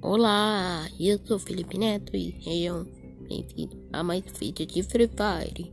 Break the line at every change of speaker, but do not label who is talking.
Olá, eu sou Felipe Neto e sejam bem-vindos a mais vídeo de Free Fire.